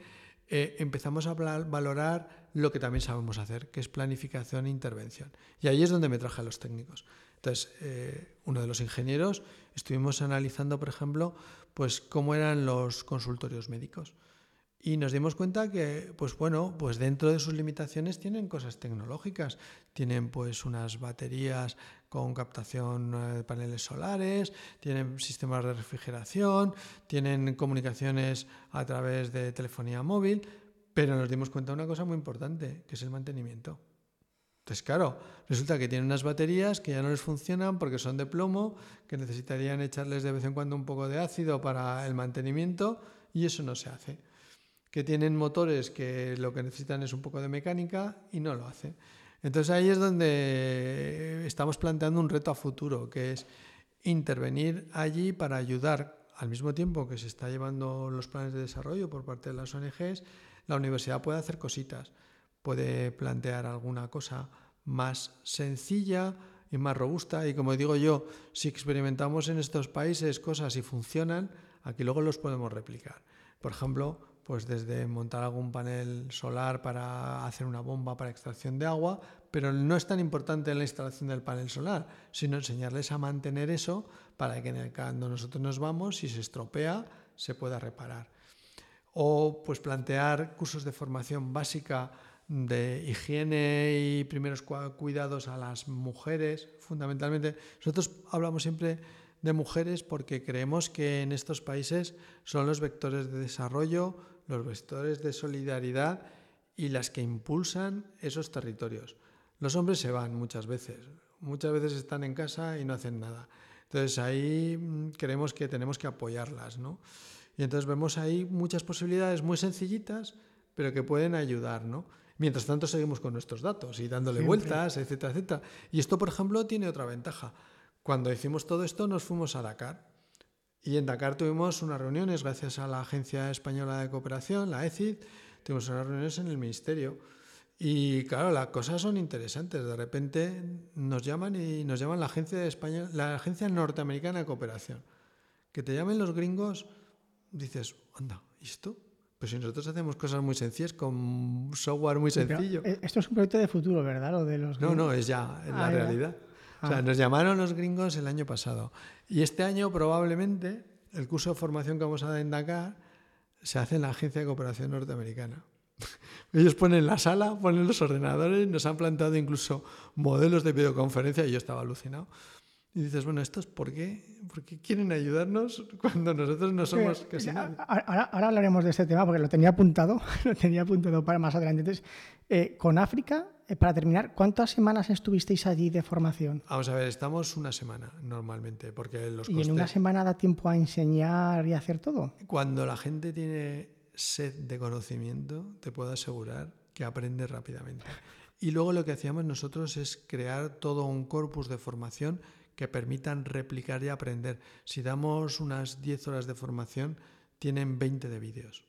eh, empezamos a valorar lo que también sabemos hacer, que es planificación e intervención. Y ahí es donde me traje a los técnicos. Entonces, eh, uno de los ingenieros estuvimos analizando, por ejemplo, pues cómo eran los consultorios médicos. Y nos dimos cuenta que, pues bueno, pues dentro de sus limitaciones tienen cosas tecnológicas. Tienen pues unas baterías con captación eh, de paneles solares, tienen sistemas de refrigeración, tienen comunicaciones a través de telefonía móvil, pero nos dimos cuenta de una cosa muy importante, que es el mantenimiento. Entonces, claro, resulta que tienen unas baterías que ya no les funcionan porque son de plomo, que necesitarían echarles de vez en cuando un poco de ácido para el mantenimiento y eso no se hace. Que tienen motores que lo que necesitan es un poco de mecánica y no lo hace. Entonces ahí es donde estamos planteando un reto a futuro, que es intervenir allí para ayudar al mismo tiempo que se está llevando los planes de desarrollo por parte de las ONGs, la universidad puede hacer cositas, puede plantear alguna cosa más sencilla y más robusta. Y como digo yo, si experimentamos en estos países cosas y funcionan, aquí luego los podemos replicar. Por ejemplo, pues desde montar algún panel solar para hacer una bomba para extracción de agua, pero no es tan importante la instalación del panel solar, sino enseñarles a mantener eso para que cuando nosotros nos vamos, si se estropea, se pueda reparar o pues plantear cursos de formación básica de higiene y primeros cuidados a las mujeres, fundamentalmente. Nosotros hablamos siempre de mujeres porque creemos que en estos países son los vectores de desarrollo, los vectores de solidaridad y las que impulsan esos territorios. Los hombres se van muchas veces, muchas veces están en casa y no hacen nada. Entonces ahí mm, creemos que tenemos que apoyarlas, ¿no? Y entonces vemos ahí muchas posibilidades muy sencillitas, pero que pueden ayudar, ¿no? Mientras tanto seguimos con nuestros datos y dándole vueltas, etcétera, etcétera. Y esto, por ejemplo, tiene otra ventaja. Cuando hicimos todo esto nos fuimos a Dakar. Y en Dakar tuvimos unas reuniones gracias a la Agencia Española de Cooperación, la ECID, tuvimos unas reuniones en el Ministerio. Y claro, las cosas son interesantes. De repente nos llaman y nos llaman la Agencia, Española, la Agencia Norteamericana de Cooperación. Que te llamen los gringos, dices, anda, ¿y esto? Pues si nosotros hacemos cosas muy sencillas con software muy sencillo. Eh, esto es un proyecto de futuro, ¿verdad? Lo de los no, no, es ya, la ah, realidad. O sea, ah. nos llamaron los gringos el año pasado. Y este año probablemente el curso de formación que vamos a dar en Dakar se hace en la Agencia de Cooperación Norteamericana. Ellos ponen la sala, ponen los ordenadores, nos han plantado incluso modelos de videoconferencia y yo estaba alucinado. Y dices, bueno, ¿estos por qué? ¿Por qué quieren ayudarnos cuando nosotros no somos casi nadie? Ahora, ahora, hablaremos de este tema porque lo tenía apuntado, lo tenía apuntado para más adelante. Entonces, eh, con África, eh, para terminar, ¿cuántas semanas estuvisteis allí de formación? Vamos a ver, estamos una semana normalmente, porque los ¿Y en una semana da tiempo a enseñar y hacer todo? Cuando la gente tiene sed de conocimiento, te puedo asegurar que aprende rápidamente. Y luego lo que hacíamos nosotros es crear todo un corpus de formación que permitan replicar y aprender. Si damos unas 10 horas de formación, tienen 20 de vídeos.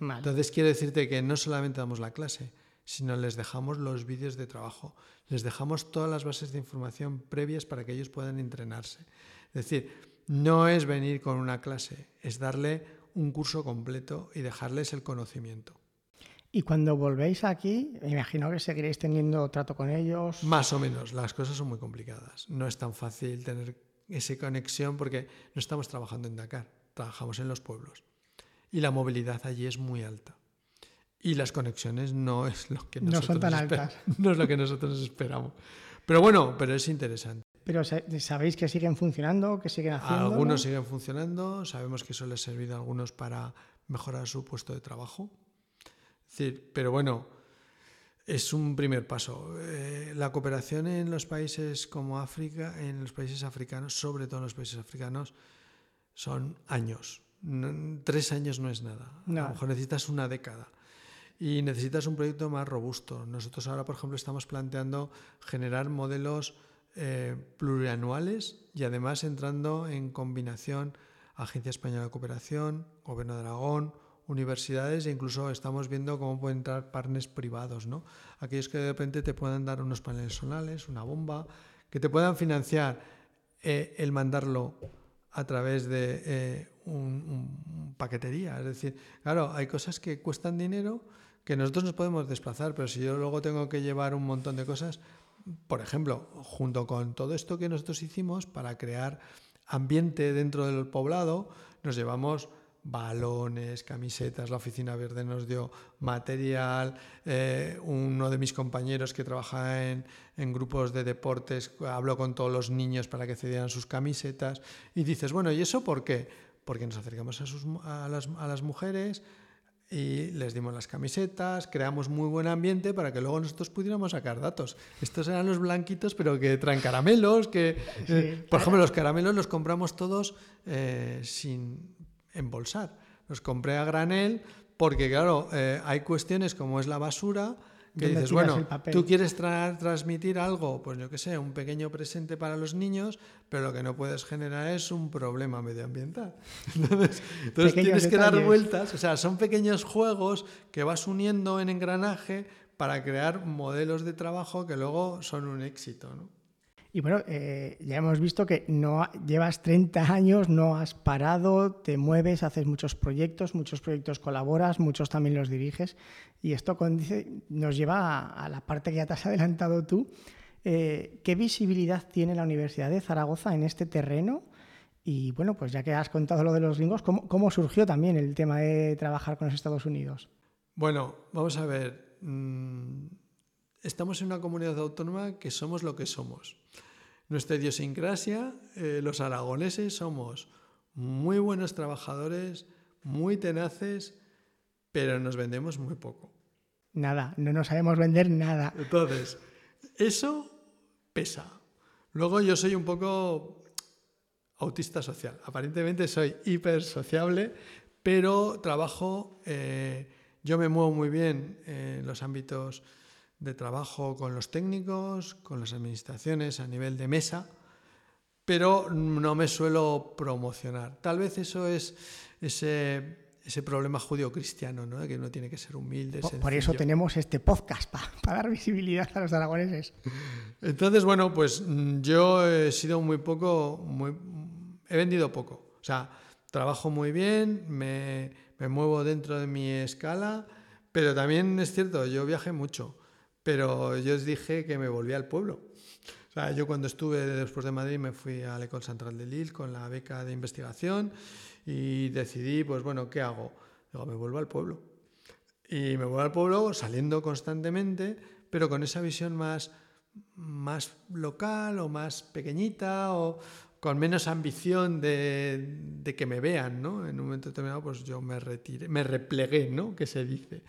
Entonces quiero decirte que no solamente damos la clase, sino les dejamos los vídeos de trabajo, les dejamos todas las bases de información previas para que ellos puedan entrenarse. Es decir, no es venir con una clase, es darle un curso completo y dejarles el conocimiento. Y cuando volvéis aquí, me imagino que seguiréis teniendo trato con ellos. Más o menos, las cosas son muy complicadas. No es tan fácil tener esa conexión porque no estamos trabajando en Dakar, trabajamos en los pueblos. Y la movilidad allí es muy alta. Y las conexiones no es lo que nosotros no son tan altas. No es lo que nosotros esperamos. Pero bueno, pero es interesante. Pero sabéis que siguen funcionando, que siguen haciendo. Algunos siguen funcionando, sabemos que eso les ha servido a algunos para mejorar su puesto de trabajo pero bueno, es un primer paso. Eh, la cooperación en los países como África, en los países africanos, sobre todo en los países africanos, son años. tres años no es nada. A lo mejor necesitas una década. Y necesitas un proyecto más robusto. Nosotros ahora, por ejemplo, estamos planteando generar modelos eh, plurianuales y además entrando en combinación Agencia Española de Cooperación, Gobierno de Aragón, universidades e incluso estamos viendo cómo pueden entrar partners privados, ¿no? Aquellos que de repente te puedan dar unos paneles solares, una bomba, que te puedan financiar eh, el mandarlo a través de eh, un, paquetería. Es decir, claro, hay cosas que cuestan dinero que nosotros nos podemos desplazar, pero si yo luego tengo que llevar un montón de cosas, por ejemplo, junto con todo esto que nosotros hicimos para crear ambiente dentro del poblado, nos llevamos balones, camisetas, la oficina verde nos dio material, eh, uno de mis compañeros que trabaja en, grupos de deportes habló con todos los niños para que cedieran sus camisetas y dices, bueno, ¿y eso por qué? Porque nos acercamos a, las, a las mujeres, y les dimos las camisetas, creamos muy buen ambiente para que luego nosotros pudiéramos sacar datos. Estos eran los blanquitos, pero que traen caramelos, que, eh, por ejemplo, los caramelos los compramos todos eh, sin, embolsar. Los compré a granel porque, claro, eh, hay cuestiones como es la basura, que dices, bueno, tú quieres transmitir algo, pues yo qué sé, un pequeño presente para los niños, pero lo que no puedes generar es un problema medioambiental. Entonces, tienes que dar vueltas, o sea, son pequeños juegos que vas uniendo en engranaje para crear modelos de trabajo que luego son un éxito. ¿no? Y bueno, eh, ya hemos visto que no llevas 30 años, no has parado, te mueves, haces muchos proyectos, muchos proyectos colaboras, muchos también los diriges. Y esto nos lleva a, la parte que ya te has adelantado tú. Eh, ¿Qué visibilidad tiene la Universidad de Zaragoza en este terreno? Y bueno, pues ya que has contado lo de los gringos, ¿cómo, surgió también el tema de trabajar con los Estados Unidos? Bueno, vamos a ver. Mm, estamos en una comunidad autónoma que somos lo que somos. Nuestra idiosincrasia, eh, los aragoneses somos muy buenos trabajadores, muy tenaces, pero nos vendemos muy poco. Nada, no nos sabemos vender nada. Entonces, eso pesa. Luego yo soy un poco autista social. Aparentemente soy hiper sociable, pero trabajo, eh, yo me muevo muy bien en los ámbitos de trabajo con los técnicos, con las administraciones a nivel de mesa, pero no me suelo promocionar. Tal vez eso es ese, ese problema judío-cristiano, ¿no? que uno tiene que ser humilde. Por, por eso tenemos este podcast, para dar visibilidad a los aragoneses. Entonces, bueno, pues mm, yo he sido muy poco, muy, he vendido poco. O sea, trabajo muy bien, me, me muevo dentro de mi escala, pero también es cierto, yo viajé mucho. Pero yo os dije que me volví al pueblo. O sea, yo cuando estuve después de Madrid me fui a la École Central de Lille con la beca de investigación y decidí, pues bueno, ¿qué hago? Digo, me vuelvo al pueblo. Y me vuelvo al pueblo saliendo constantemente, pero con esa visión más, más local o más pequeñita o con menos ambición de, de que me vean, ¿no? En un momento determinado, pues yo me retiré, me replegué, ¿no? Que se dice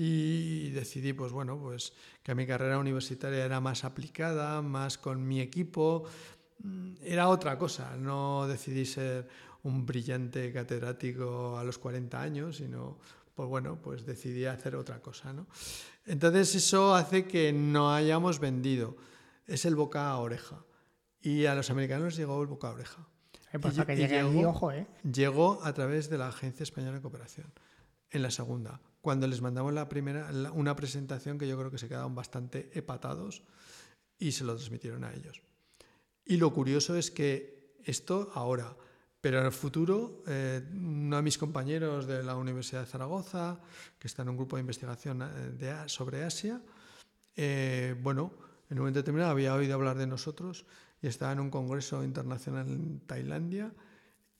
y decidí pues bueno pues que mi carrera universitaria era más aplicada más con mi equipo. Mm, era otra cosa no decidí ser un brillante catedrático a los 40 años sino pues bueno pues decidí hacer otra cosa ¿no? entonces eso hace que no hayamos vendido. Es el boca a oreja. Y a los americanos llegó el boca a oreja. Pues que llegó, ojo, ¿eh? llegó a través de la Agencia Española de Cooperación en la segunda cuando les mandamos la primera, una presentación que yo creo que se quedaron bastante hepatados y se lo transmitieron a ellos. Y lo curioso es que esto ahora, pero en el futuro, eh, uno de mis compañeros de la Universidad de Zaragoza, que está en un grupo de investigación eh, sobre Asia, eh, bueno, en un momento determinado había oído hablar de nosotros y estaba en un congreso internacional en Tailandia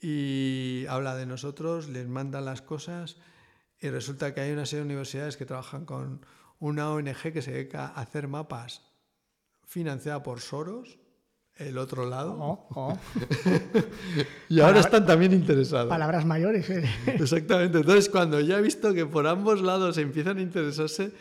y habla de nosotros, les manda las cosas y resulta que hay una serie de universidades que trabajan con una ONG que se dedica a hacer mapas financiada por Soros, el otro lado. Oh, oh. y ahora están también interesados. Palabras mayores. ¿eh? Exactamente. Entonces, cuando ya he visto que por ambos lados empiezan a interesarse,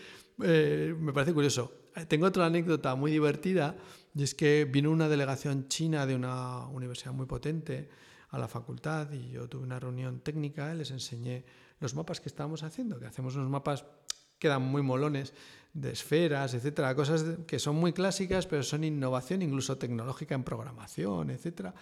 eh, me parece curioso. Tengo otra anécdota muy divertida, y es que vino una delegación china de una universidad muy potente a la facultad y yo tuve una reunión técnica, les enseñé los mapas que estábamos haciendo, que hacemos unos mapas que dan muy molones de esferas, etcétera, cosas que son muy clásicas, pero son innovación incluso tecnológica en programación, etcétera,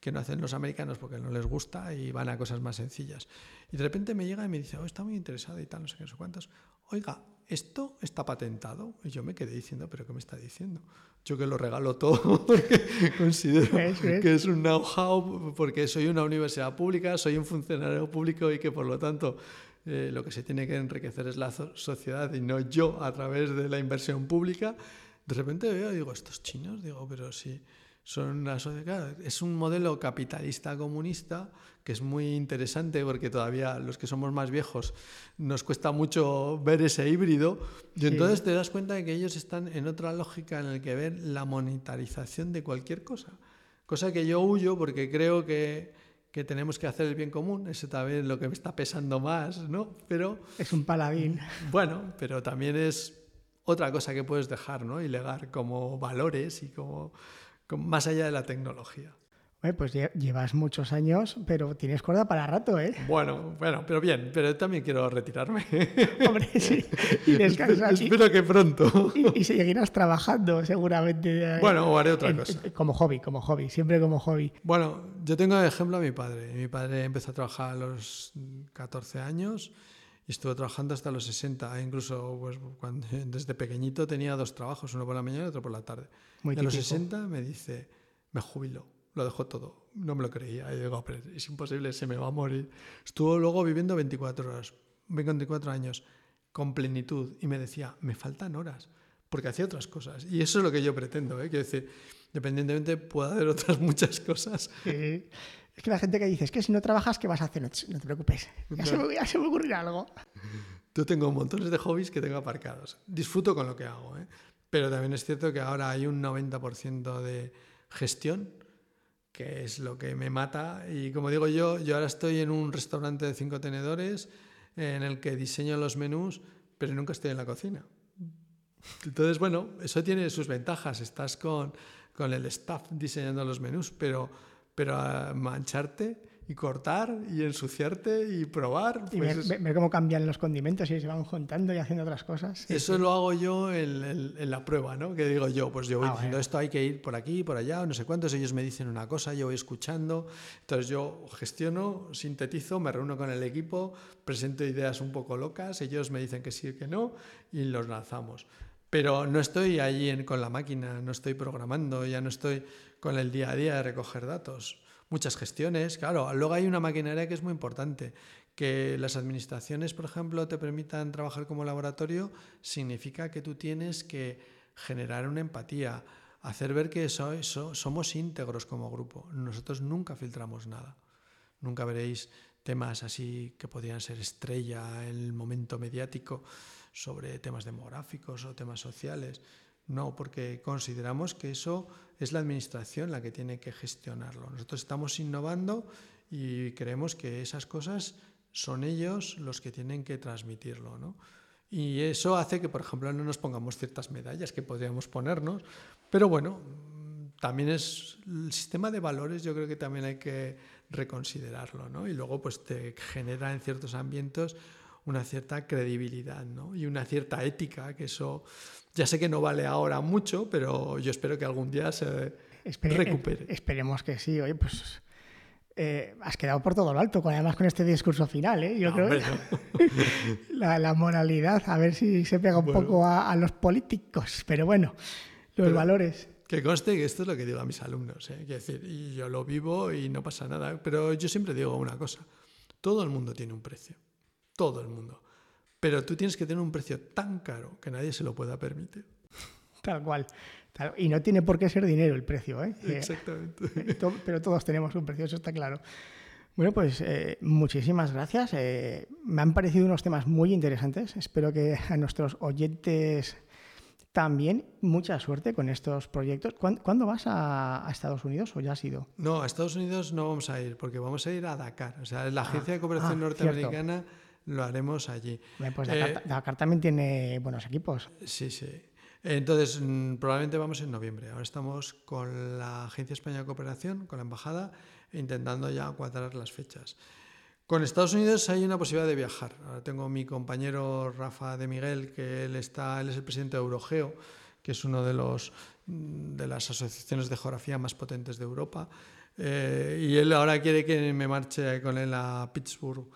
que no hacen los americanos porque no les gusta y van a cosas más sencillas. Y de repente me llega y me dice, oh, está muy interesado y tal, no sé qué, no sé cuántos. Oiga, ¿esto está patentado? Y yo me quedé diciendo, ¿pero qué me está diciendo? Yo que lo regalo todo porque considero que es un know-how, porque soy una universidad pública, soy un funcionario público y que por lo tanto eh, lo que se tiene que enriquecer es la sociedad y no yo a través de la inversión pública. De repente veo y digo, estos chinos, digo, pero sí son una sociedad, es un modelo capitalista comunista que es muy interesante porque todavía los que somos más viejos nos cuesta mucho ver ese híbrido y entonces te das cuenta de que ellos están en otra lógica en la que ven la monetarización de cualquier cosa, cosa que yo huyo porque creo que, que tenemos que hacer el bien común, eso también es lo que me está pesando más, ¿no? Pero es un paladín. Bueno, pero también es otra cosa que puedes dejar, ¿no? Y legar como valores y como más allá de la tecnología. pues llevas muchos años, pero tienes cuerda para rato, ¿eh? Bueno, bueno, pero bien, pero también quiero retirarme. Hombre, sí. Y descansar. Espero que pronto. Y, seguirás trabajando, seguramente. Eh, bueno, o haré otra cosa. Como hobby, como hobby, siempre como hobby. Bueno, yo tengo de ejemplo a mi padre. Mi padre empezó a trabajar a los 14 años y estuvo trabajando hasta los 60. Incluso pues, cuando, desde pequeñito tenía dos trabajos, uno por la mañana y otro por la tarde. Muy a los 60 me dice, me jubilo, lo dejo todo. No me lo creía. Y digo, pero es imposible, se me va a morir. Estuvo luego viviendo 24 horas, 24 años, con plenitud. Y me decía, me faltan horas, porque hacía otras cosas. Y eso es lo que yo pretendo. ¿eh? Quiero decir, independientemente, puedo hacer otras muchas cosas. Es que la gente que dice, es que si no trabajas, ¿qué vas a hacer? No te, preocupes, ya, se me, ya se me ocurrirá algo. Yo tengo montones de hobbies que tengo aparcados. Disfruto con lo que hago. ¿eh? Pero también es cierto que ahora hay un 90% de gestión, que es lo que me mata. Y como digo yo, yo ahora estoy en un restaurante de cinco tenedores en el que diseño los menús, pero nunca estoy en la cocina. Entonces, bueno, eso tiene sus ventajas. Estás con, con el staff diseñando los menús, pero, pero a mancharte y cortar y ensuciarte y probar. y pues ver, cómo cambian los condimentos y se van juntando y haciendo otras cosas. Eso lo hago yo en, la prueba, ¿no? Que digo yo, pues yo voy ah, diciendo esto hay que ir por aquí, por allá, no sé cuántos, ellos me dicen una cosa, yo voy escuchando, entonces yo gestiono, sintetizo, me reúno con el equipo, presento ideas un poco locas, ellos me dicen que sí o que no y los lanzamos. Pero no estoy allí con la máquina, no estoy programando, ya no estoy con el día a día de recoger datos muchas gestiones. Claro, luego hay una maquinaria que es muy importante. Que las administraciones, por ejemplo, te permitan trabajar como laboratorio, significa que tú tienes que generar una empatía, hacer ver que somos íntegros como grupo. Nosotros nunca filtramos nada. Nunca veréis temas así que podrían ser estrella en el momento mediático sobre temas demográficos o temas sociales. No, porque consideramos que eso es la administración la que tiene que gestionarlo. Nosotros estamos innovando y creemos que esas cosas son ellos los que tienen que transmitirlo. ¿no? Y eso hace que, por ejemplo, no nos pongamos ciertas medallas que podríamos ponernos, pero bueno, también es el sistema de valores, yo creo que también hay que reconsiderarlo, ¿no? Y luego pues te genera en ciertos ambientes una cierta credibilidad ¿no? y una cierta ética, que eso ya sé que no vale ahora mucho, pero yo espero que algún día se recupere. esperemos que sí. Oye, pues eh, has quedado por todo lo alto, además con este discurso final. ¿eh? Yo creo la, moralidad, a ver si se pega un poco a, los políticos, pero bueno, los valores. Que conste que esto es lo que digo a mis alumnos, ¿eh? decir, y yo lo vivo y no pasa nada, pero yo siempre digo una cosa, todo el mundo tiene un precio todo el mundo. Pero tú tienes que tener un precio tan caro que nadie se lo pueda permitir. Tal cual. Y no tiene por qué ser dinero el precio. ¿eh? eh Exactamente. pero todos tenemos un precio, eso está claro. Bueno, pues eh, muchísimas gracias. Eh, me han parecido unos temas muy interesantes. Espero que a nuestros oyentes también mucha suerte con estos proyectos. ¿Cuándo, vas a, Estados Unidos o ya has ido? No, a Estados Unidos no vamos a ir porque vamos a ir a Dakar. O sea, la ah, Agencia de Cooperación ah, Norteamericana lo haremos allí. Pues Dakar, eh, también tiene buenos equipos. Sí, sí. Entonces, mm, probablemente vamos en noviembre. Ahora estamos con la Agencia Española de Cooperación, con la Embajada, intentando ya cuadrar las fechas. Con Estados Unidos hay una posibilidad de viajar. Ahora tengo mi compañero Rafa de Miguel, que él, está, él es el presidente de Eurogeo, que es uno de, los, mm, de las asociaciones de geografía más potentes de Europa. Eh, y él ahora quiere que me marche con él a Pittsburgh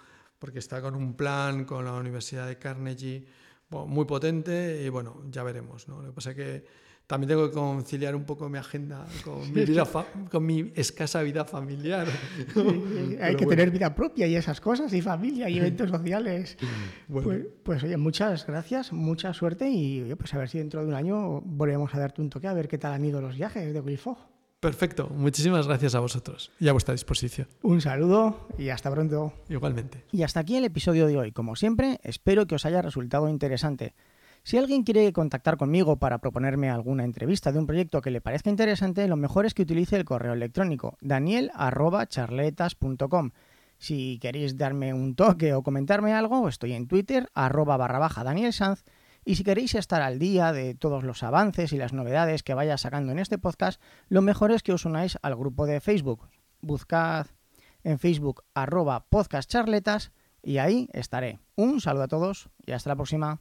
porque está con un plan con la Universidad de Carnegie muy potente y bueno, ya veremos. ¿no? Lo que pasa es que también tengo que conciliar un poco mi agenda con mi, vida con mi escasa vida familiar. hay que tener vida propia y esas cosas, y familia y eventos sociales. Pues, pues, oye, muchas gracias, mucha suerte y pues a ver si dentro de un año volvemos a darte un toque a ver qué tal han ido los viajes de Wilfog. Perfecto, muchísimas gracias a vosotros y a vuestra disposición. Un saludo y hasta pronto. Igualmente. Y hasta aquí el episodio de hoy. Como siempre, espero que os haya resultado interesante. Si alguien quiere contactar conmigo para proponerme alguna entrevista de un proyecto que le parezca interesante, lo mejor es que utilice el correo electrónico daniel.charletas.com. Si queréis darme un toque o comentarme algo, estoy en Twitter, arroba barra baja Daniel Sanz, y si queréis estar al día de todos los avances y las novedades que vaya sacando en este podcast, lo mejor es que os unáis al grupo de Facebook. Buscad en Facebook arroba podcastcharletas y ahí estaré. Un saludo a todos y hasta la próxima.